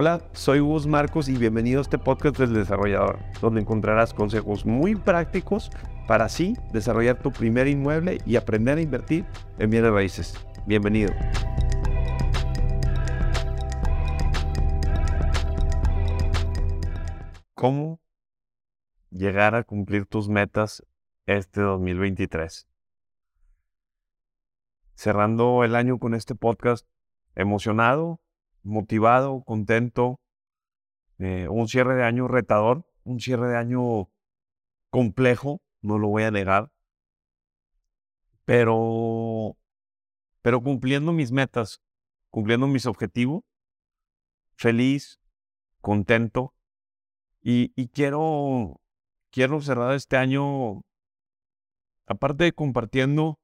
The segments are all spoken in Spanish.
Hola, soy Gus Marcos y bienvenido a este podcast del desarrollador, donde encontrarás consejos muy prácticos para así desarrollar tu primer inmueble y aprender a invertir en bienes raíces. Bienvenido. ¿Cómo llegar a cumplir tus metas este 2023? Cerrando el año con este podcast, emocionado, motivado, contento, eh, un cierre de año retador, un cierre de año complejo, no lo voy a negar, pero, pero cumpliendo mis metas, cumpliendo mis objetivos, feliz, contento, y, y quiero, quiero cerrar este año, aparte de compartiendo,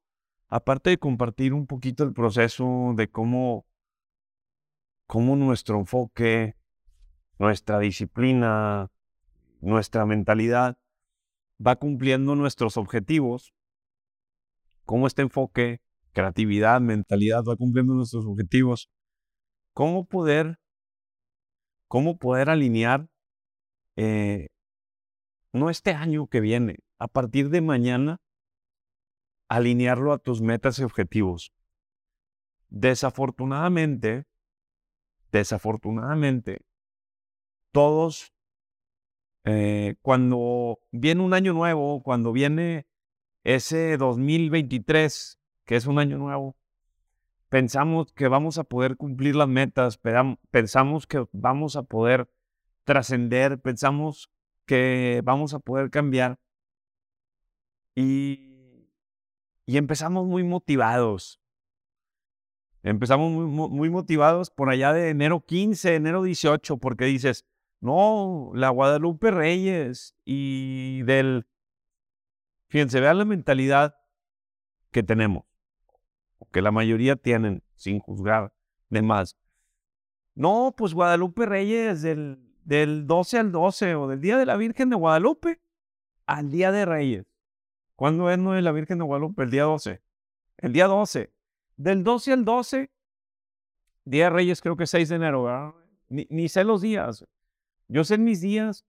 aparte de compartir un poquito el proceso de cómo cómo nuestro enfoque, nuestra disciplina, nuestra mentalidad va cumpliendo nuestros objetivos, cómo este enfoque, creatividad, mentalidad va cumpliendo nuestros objetivos, cómo poder, cómo poder alinear eh, no este año que viene, a partir de mañana, alinearlo a tus metas y objetivos. Desafortunadamente, desafortunadamente, todos, eh, cuando viene un año nuevo, cuando viene ese 2023, que es un año nuevo, pensamos que vamos a poder cumplir las metas, pensamos que vamos a poder trascender, pensamos que vamos a poder cambiar. Y, y empezamos muy motivados, Empezamos muy, motivados por allá de enero 15, enero 18, porque dices, no, la Guadalupe Reyes y del... Fíjense, vean la mentalidad que tenemos, que la mayoría tienen, sin juzgar de más. No, pues Guadalupe Reyes del, del 12 al 12 o del Día de la Virgen de Guadalupe al Día de Reyes. ¿Cuándo es no de la Virgen de Guadalupe? El día 12. El día 12. Del 12 al 12, Día de Reyes creo que 6 de enero, ¿verdad? Ni, sé los días. Yo sé mis días,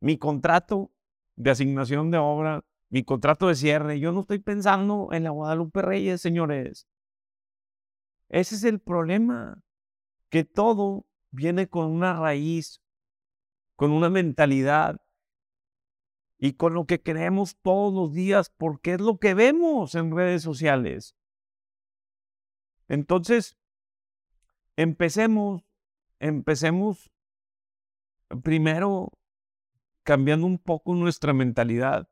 mi contrato de asignación de obra, mi contrato de cierre. Yo no estoy pensando en la Guadalupe Reyes, señores. Ese es el problema, que todo viene con una raíz, con una mentalidad y con lo que creemos todos los días, porque es lo que vemos en redes sociales. Entonces, empecemos, empecemos primero cambiando un poco nuestra mentalidad,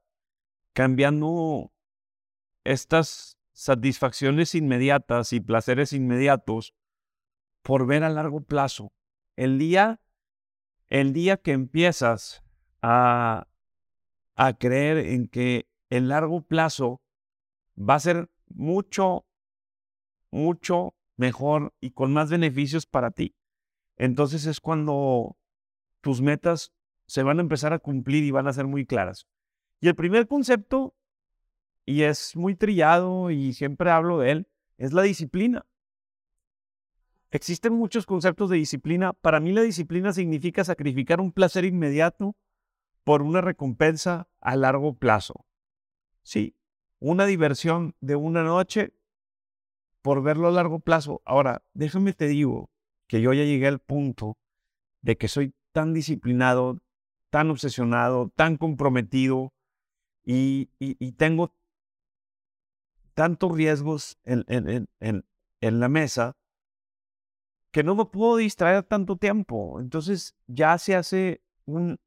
cambiando estas satisfacciones inmediatas y placeres inmediatos por ver a largo plazo. El día, el día que empiezas a, a creer en que el largo plazo va a ser mucho mucho mejor y con más beneficios para ti. Entonces es cuando tus metas se van a empezar a cumplir y van a ser muy claras. Y el primer concepto, y es muy trillado y siempre hablo de él, es la disciplina. Existen muchos conceptos de disciplina. Para mí la disciplina significa sacrificar un placer inmediato por una recompensa a largo plazo. Sí, una diversión de una noche por verlo a largo plazo. Ahora, déjame te digo que yo ya llegué al punto de que soy tan disciplinado, tan obsesionado, tan comprometido y, tengo tantos riesgos en, en, la mesa que no me puedo distraer tanto tiempo. Entonces ya se hace un,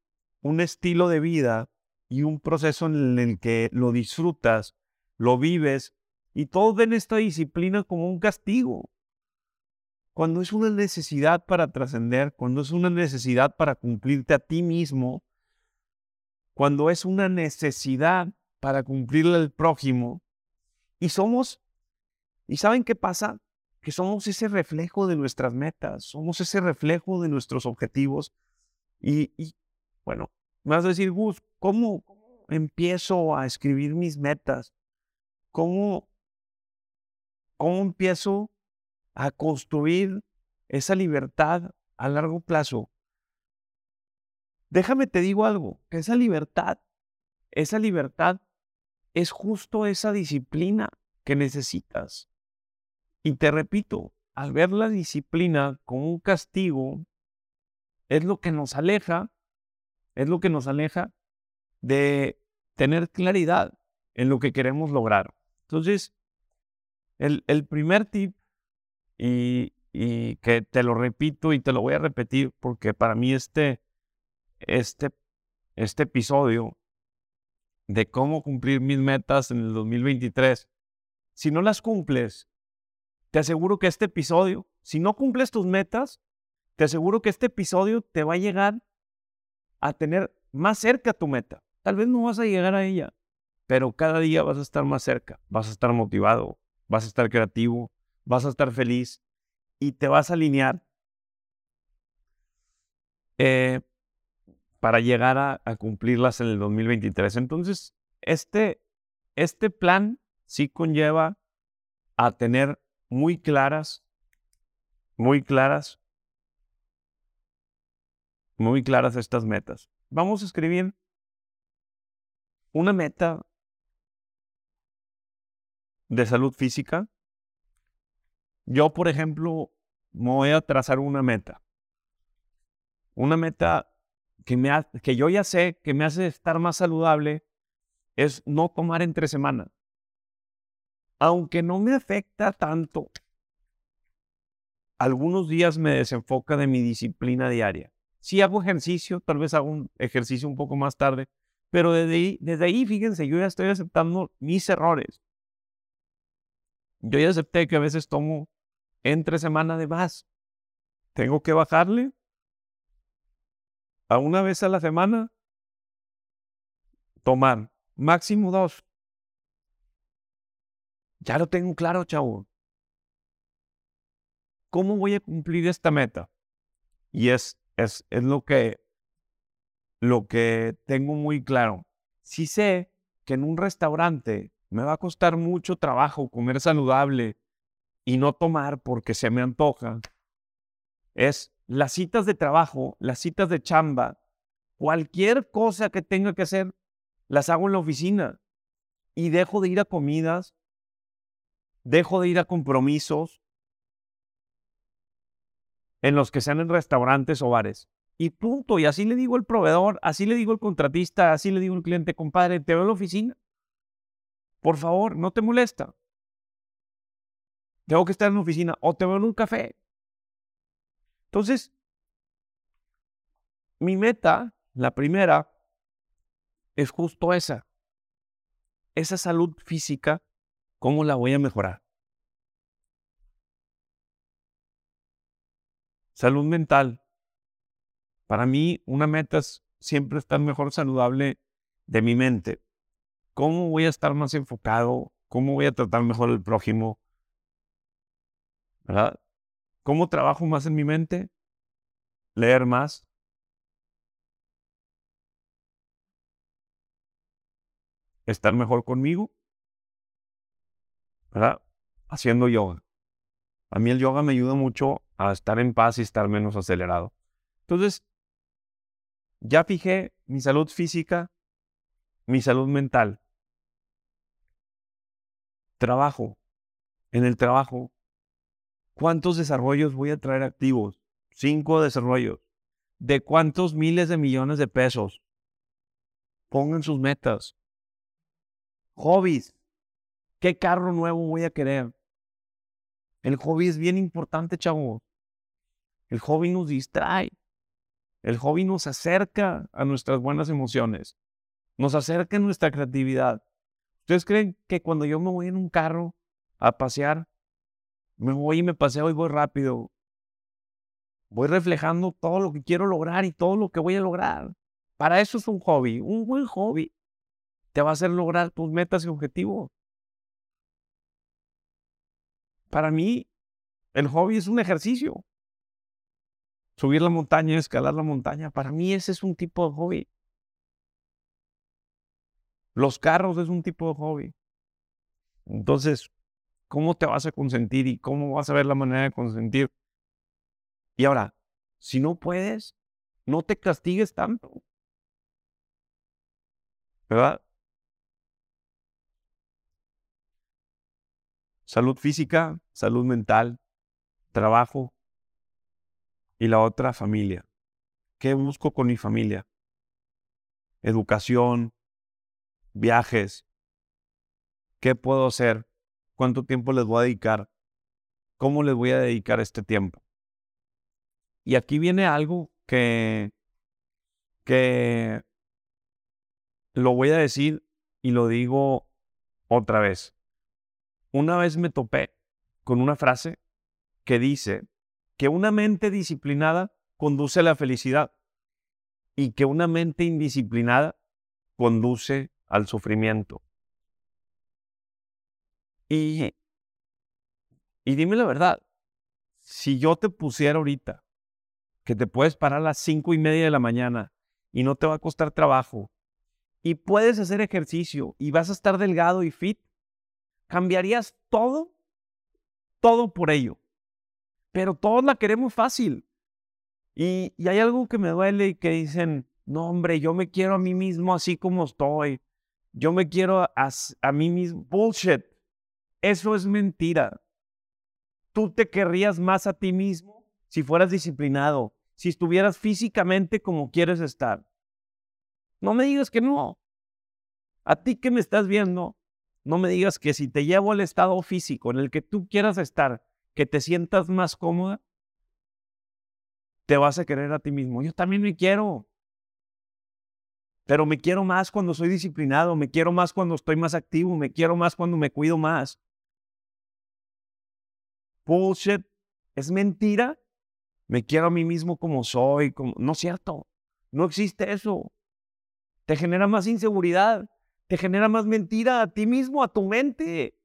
un estilo de vida y un proceso en el que lo disfrutas, lo vives y todos ven esta disciplina como un castigo. Cuando es una necesidad para trascender, cuando es una necesidad para cumplirte a ti mismo, cuando es una necesidad para cumplirle al prójimo, y somos, ¿y saben qué pasa? Que somos ese reflejo de nuestras metas, somos ese reflejo de nuestros objetivos. Y, bueno, me vas a decir, Gus, ¿cómo, ¿cómo empiezo a escribir mis metas? ¿Cómo ¿Cómo empiezo a construir esa libertad a largo plazo, déjame te digo algo, esa libertad, esa libertad es justo esa disciplina que necesitas. Y te repito, al ver la disciplina como un castigo, es lo que nos aleja, es lo que nos aleja de tener claridad en lo que queremos lograr. Entonces, el, primer tip, y, y, que te lo repito y te lo voy a repetir porque para mí este, este, este episodio de cómo cumplir mis metas en el 2023, si no las cumples, te aseguro que este episodio, si no cumples tus metas, te aseguro que este episodio te va a llegar a tener más cerca tu meta. Tal vez no vas a llegar a ella, pero cada día vas a estar más cerca, vas a estar motivado, vas a estar creativo, vas a estar feliz y te vas a alinear eh, para llegar a, cumplirlas en el 2023. Entonces, este, este plan sí conlleva a tener muy claras, muy claras, muy claras estas metas. Vamos a escribir una meta de salud física. Yo, por ejemplo, me voy a trazar una meta. Una meta que, me que yo ya sé que me hace estar más saludable es no tomar entre semana. Aunque no me afecta tanto, algunos días me desenfoca de mi disciplina diaria. Si hago ejercicio, tal vez hago un ejercicio un poco más tarde, pero desde ahí, desde ahí, fíjense, yo ya estoy aceptando mis errores. Yo ya acepté que a veces tomo entre semana de más. Tengo que bajarle a una vez a la semana, tomar máximo dos. Ya lo tengo claro, chavo. ¿Cómo voy a cumplir esta meta? Y es, es, es lo, que, lo que tengo muy claro. Si sé que en un restaurante me va a costar mucho trabajo comer saludable y no tomar porque se me antoja, es las citas de trabajo, las citas de chamba, cualquier cosa que tenga que hacer, las hago en la oficina y dejo de ir a comidas, dejo de ir a compromisos en los que sean en restaurantes o bares. Y punto. Y así le digo al proveedor, así le digo al contratista, así le digo al cliente, compadre, te veo en la oficina. Por favor, no te molesta. Tengo que estar en la oficina o te veo en un café. Entonces, mi meta, la primera, es justo esa. Esa salud física, ¿cómo la voy a mejorar? Salud mental. Para mí, una meta es siempre estar mejor saludable de mi mente. ¿Cómo voy a estar más enfocado? ¿Cómo voy a tratar mejor al prójimo? ¿Verdad? ¿Cómo trabajo más en mi mente? Leer más. Estar mejor conmigo. ¿Verdad? Haciendo yoga. A mí el yoga me ayuda mucho a estar en paz y estar menos acelerado. Entonces, ya fijé mi salud física, mi salud mental. Trabajo. En el trabajo ¿Cuántos desarrollos voy a traer activos? Cinco desarrollos. ¿De cuántos miles de millones de pesos? Pongan sus metas. Hobbies. ¿Qué carro nuevo voy a querer? El hobby es bien importante, chavo. El hobby nos distrae. El hobby nos acerca a nuestras buenas emociones. Nos acerca a nuestra creatividad. ¿Ustedes creen que cuando yo me voy en un carro a pasear, me voy y me paseo y voy rápido. Voy reflejando todo lo que quiero lograr y todo lo que voy a lograr. Para eso es un hobby. Un buen hobby te va a hacer lograr tus metas y objetivos. Para mí, el hobby es un ejercicio. Subir la montaña, escalar la montaña, para mí ese es un tipo de hobby. Los carros es un tipo de hobby. Entonces, ¿Cómo te vas a consentir y cómo vas a ver la manera de consentir? Y ahora, Si no puedes, no te castigues tanto. ¿Verdad? Salud física, salud mental, trabajo y la otra familia. ¿Qué busco con mi familia? Educación, viajes. ¿Qué puedo hacer? ¿Cuánto tiempo les voy a dedicar? ¿Cómo les voy a dedicar este tiempo? Y aquí viene algo que, que lo voy a decir y lo digo otra vez. Una vez me topé con una frase que dice que una mente disciplinada conduce a la felicidad y que una mente indisciplinada conduce al sufrimiento. Y, y dime la verdad, si yo te pusiera ahorita que te puedes parar a las cinco y media de la mañana y no te va a costar trabajo y puedes hacer ejercicio y vas a estar delgado y fit, cambiarías todo, todo por ello. Pero todos la queremos fácil. Y, y hay algo que me duele y que dicen, no hombre, yo me quiero a mí mismo así como estoy. Yo me quiero a, mí mismo. Bullshit. Eso es mentira. Tú te querrías más a ti mismo si fueras disciplinado, si estuvieras físicamente como quieres estar. No me digas que no. A ti que me estás viendo, no me digas que si te llevo al estado físico en el que tú quieras estar, que te sientas más cómoda, te vas a querer a ti mismo. Yo también me quiero. Pero me quiero más cuando soy disciplinado, me quiero más cuando estoy más activo, me quiero más cuando me cuido más. Bullshit. Es mentira. Me quiero a mí mismo como soy. Como... No es cierto. No existe eso. Te genera más inseguridad. Te genera más mentira a ti mismo, a tu mente.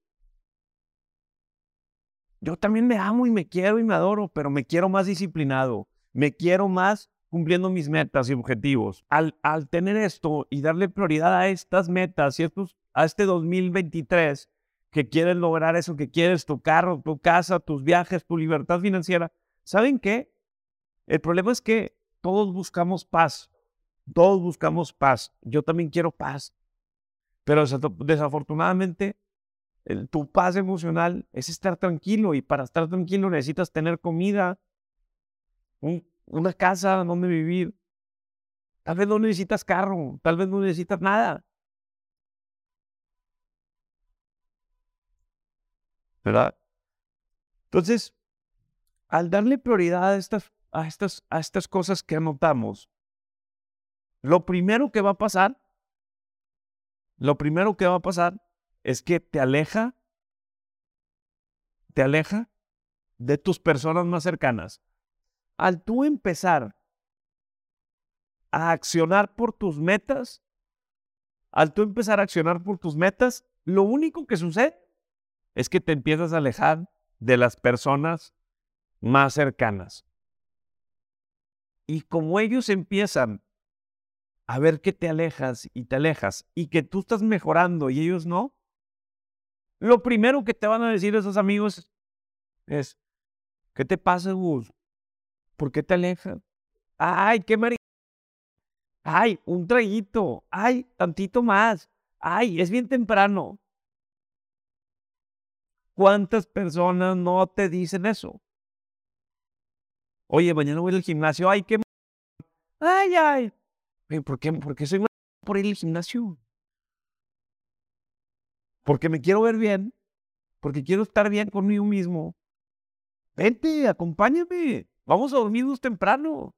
Yo también me amo y me quiero y me adoro, pero me quiero más disciplinado. Me quiero más cumpliendo mis metas y objetivos. Al, tener esto y darle prioridad a estas metas y estos, a este 2023 que quieres lograr eso, que quieres tu carro, tu casa, tus viajes, tu libertad financiera, ¿saben qué? El problema es que todos buscamos paz. Todos buscamos paz. Yo también quiero paz. Pero desafortunadamente, tu paz emocional es estar tranquilo y para estar tranquilo necesitas tener comida, una casa donde vivir. Tal vez no necesitas carro, tal vez no necesitas nada. ¿Verdad? Entonces, al darle prioridad a estas, a estas, a estas cosas que anotamos, lo primero que va a pasar, lo primero que va a pasar es que te aleja, te aleja de tus personas más cercanas al tú empezar a accionar por tus metas, al tú empezar a accionar por tus metas, lo único que sucede es que te empiezas a alejar de las personas más cercanas. Y como ellos empiezan a ver que te alejas y te alejas y que tú estás mejorando y ellos no, lo primero que te van a decir esos amigos es, ¿qué te pasa, Gus? ¿Por qué te alejas? Ay, qué mar... Ay, un traguito. Ay, tantito más. Ay, es bien temprano. ¿Cuántas personas no te dicen eso? Oye, mañana voy al gimnasio. Ay, qué... Ay, ay. ¿Por qué, ¿Por qué soy por ir al gimnasio? Porque me quiero ver bien. Porque quiero estar bien conmigo mismo. Vente, acompáñame. Vamos a dormirnos temprano.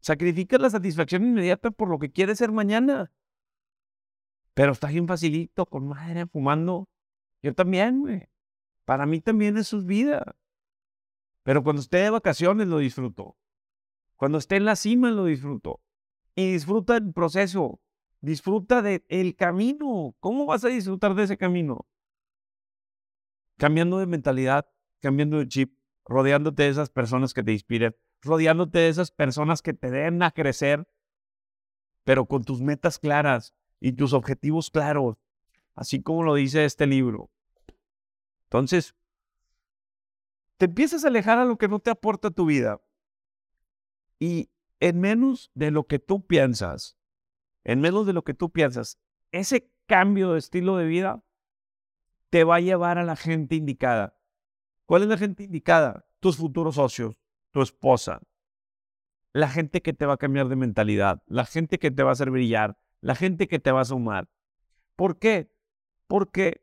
Sacrifica la satisfacción inmediata por lo que quieres ser mañana. Pero está bien facilito, con madre, fumando. Yo también, güey. Para mí también es vida. Pero cuando esté de vacaciones lo disfruto. Cuando esté en la cima lo disfruto. Y disfruta el proceso. Disfruta del el camino. ¿Cómo vas a disfrutar de ese camino? Cambiando de mentalidad, cambiando de chip, rodeándote de esas personas que te inspiren, rodeándote de esas personas que te den a crecer, pero con tus metas claras y tus objetivos claros, así como lo dice este libro. Entonces, te empiezas a alejar a lo que no te aporta tu vida. Y en menos de lo que tú piensas, en menos de lo que tú piensas, ese cambio de estilo de vida te va a llevar a la gente indicada. ¿Cuál es la gente indicada? Tus futuros socios, tu esposa, la gente que te va a cambiar de mentalidad, la gente que te va a hacer brillar, la gente que te va a sumar. ¿Por qué? Porque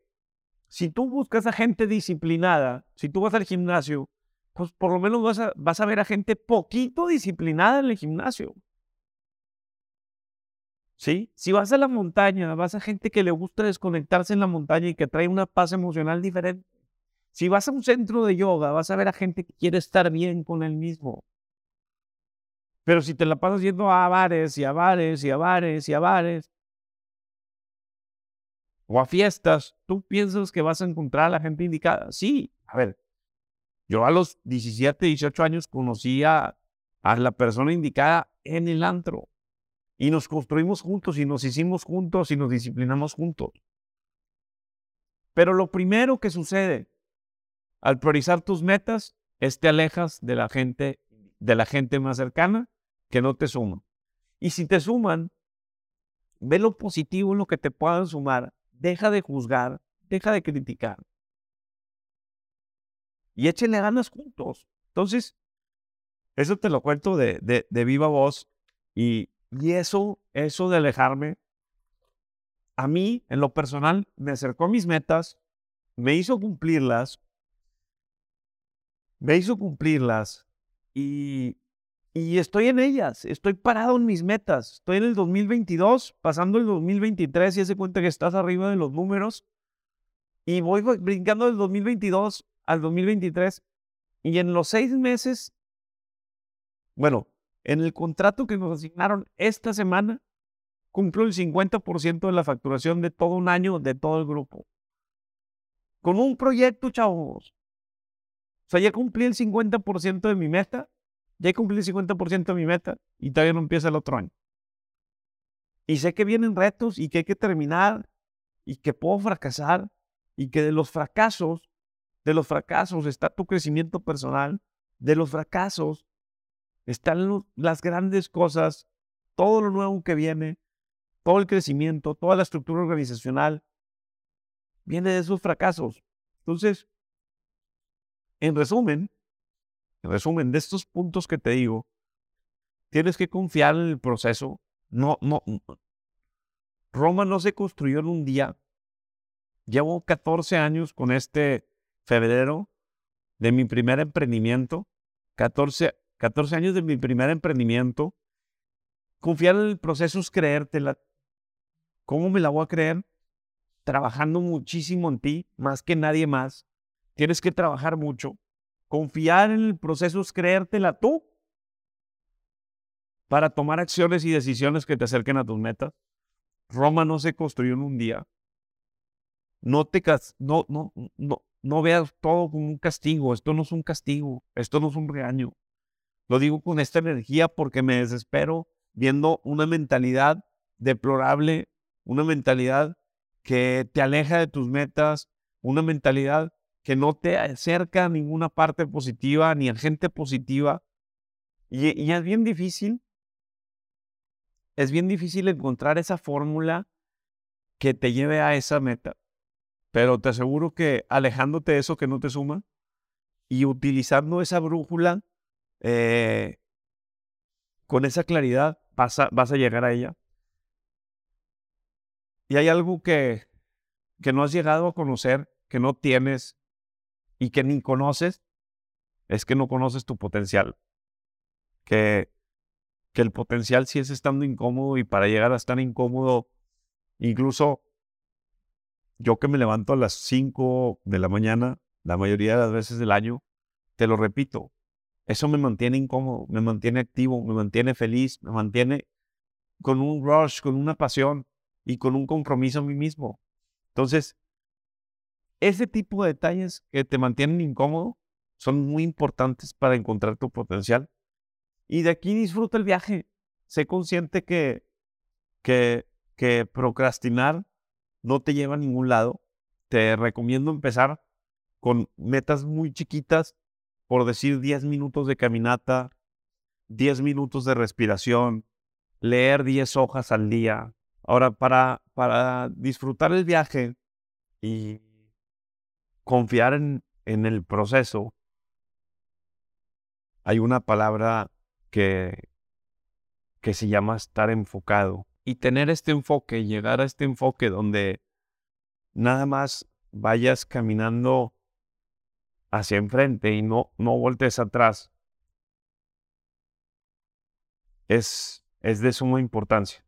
si tú buscas a gente disciplinada, si tú vas al gimnasio, pues por lo menos vas a, ver a gente poquito disciplinada en el gimnasio. ¿Sí? Si vas a la montaña, vas a gente que le gusta desconectarse en la montaña y que trae una paz emocional diferente. Si vas a un centro de yoga, vas a ver a gente que quiere estar bien con él mismo. Pero si te la pasas yendo a bares y a bares y a bares y a bares, o a fiestas, ¿tú piensas que vas a encontrar a la gente indicada? Sí, a ver, yo a los 17, 18 años conocí a, a la persona indicada en el antro. Y nos construimos juntos y nos hicimos juntos y nos disciplinamos juntos. Pero lo primero que sucede al priorizar tus metas es te alejas de la gente, de la gente más cercana que no te suma. Y si te suman, ve lo positivo en lo que te puedan sumar. Deja de juzgar, deja de criticar. Y échenle ganas juntos. Entonces, eso te lo cuento de, de, viva voz. Y, y eso, eso de alejarme, a mí, en lo personal, me acercó a mis metas, me hizo cumplirlas, me hizo cumplirlas y, y estoy en ellas, estoy parado en mis metas, estoy en el 2022, pasando el 2023 y hace cuenta que estás arriba de los números y voy brincando del 2022 al 2023 y en los seis meses, bueno, en el contrato que nos asignaron esta semana, cumplo el 50% de la facturación de todo un año de todo el grupo. Con un proyecto, chavos. O sea, ya cumplí el 50% de mi meta, ya cumplí el 50% de mi meta y todavía no empieza el otro año. Y sé que vienen retos y que hay que terminar y que puedo fracasar y que de los fracasos, de los fracasos está tu crecimiento personal, de los fracasos están las grandes cosas, todo lo nuevo que viene, todo el crecimiento, toda la estructura organizacional, viene de esos fracasos. Entonces, en resumen, en resumen de estos puntos que te digo, tienes que confiar en el proceso. No, no, Roma no se construyó en un día. Llevo 14 años con este febrero de mi primer emprendimiento. 14 14 años de mi primer emprendimiento. Confiar en el proceso es creértela. ¿Cómo me la voy a creer? Trabajando muchísimo en ti, más que nadie más. Tienes que trabajar mucho. Confiar en el proceso es creértela tú para tomar acciones y decisiones que te acerquen a tus metas. Roma no se construyó en un día. No te no, no, no, no veas todo como un castigo. Esto no es un castigo. Esto no es un regaño. Lo digo con esta energía porque me desespero viendo una mentalidad deplorable, una mentalidad que te aleja de tus metas, una mentalidad que no te acerca a ninguna parte positiva ni a gente positiva. Y, es bien difícil, es bien difícil encontrar esa fórmula que te lleve a esa meta. Pero te aseguro que alejándote de eso que no te suma y utilizando esa brújula eh, con esa claridad vas a, vas a llegar a ella. Y hay algo que, que no has llegado a conocer, que no tienes y que ni conoces, es que no conoces tu potencial. Que, que el potencial sí es estando incómodo y para llegar a estar incómodo, incluso yo que me levanto a las 5 de la mañana, la mayoría de las veces del año, te lo repito, eso me mantiene incómodo, me mantiene activo, me mantiene feliz, me mantiene con un rush, con una pasión y con un compromiso a mí mismo. Entonces, ese tipo de detalles que te mantienen incómodo son muy importantes para encontrar tu potencial. Y de aquí disfruta el viaje. Sé consciente que, que, que procrastinar no te lleva a ningún lado. Te recomiendo empezar con metas muy chiquitas por decir 10 minutos de caminata, 10 minutos de respiración, leer 10 hojas al día. Ahora, para, para disfrutar el viaje y confiar en, en el proceso, hay una palabra que, que se llama estar enfocado. Y tener este enfoque, llegar a este enfoque donde nada más vayas caminando hacia enfrente y no, no voltees atrás, es, es de suma importancia.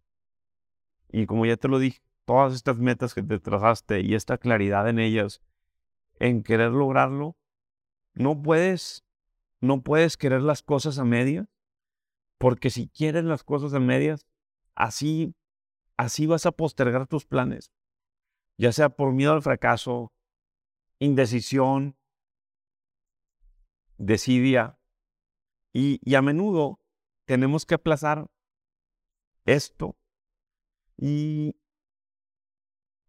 Y como ya te lo dije, todas estas metas que te trazaste y esta claridad en ellas, en querer lograrlo, no puedes, no puedes querer las cosas a medias, porque si quieres las cosas a medias, así, así vas a postergar tus planes, ya sea por miedo al fracaso, indecisión, desidia, y, y a menudo tenemos que aplazar esto y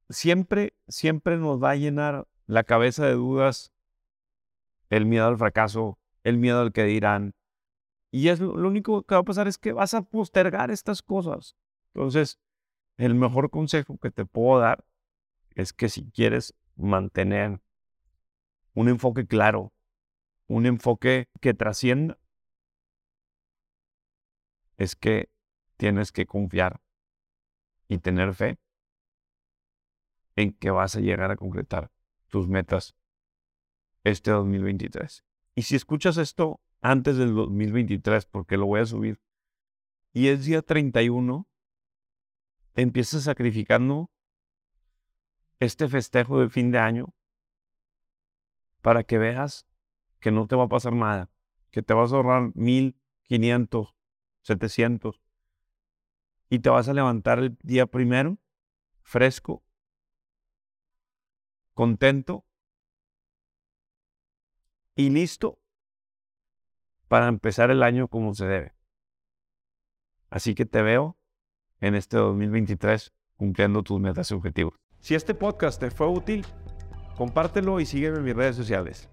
siempre, siempre nos va a llenar la cabeza de dudas el miedo al fracaso, el miedo al que dirán. Y es lo, único que va a pasar es que vas a postergar estas cosas. Entonces, el mejor consejo que te puedo dar es que si quieres mantener un enfoque claro, un enfoque que trascienda, es que tienes que confiar y tener fe en que vas a llegar a concretar tus metas este 2023. Y si escuchas esto antes del 2023, porque lo voy a subir, y es día 31, empiezas sacrificando este festejo de fin de año para que veas que no te va a pasar nada, que te vas a ahorrar 1500, 700 y te vas a levantar el día primero fresco, contento y listo para empezar el año como se debe. Así que te veo en este 2023 cumpliendo tus metas y objetivos. Si este podcast te fue útil, compártelo y sígueme en mis redes sociales.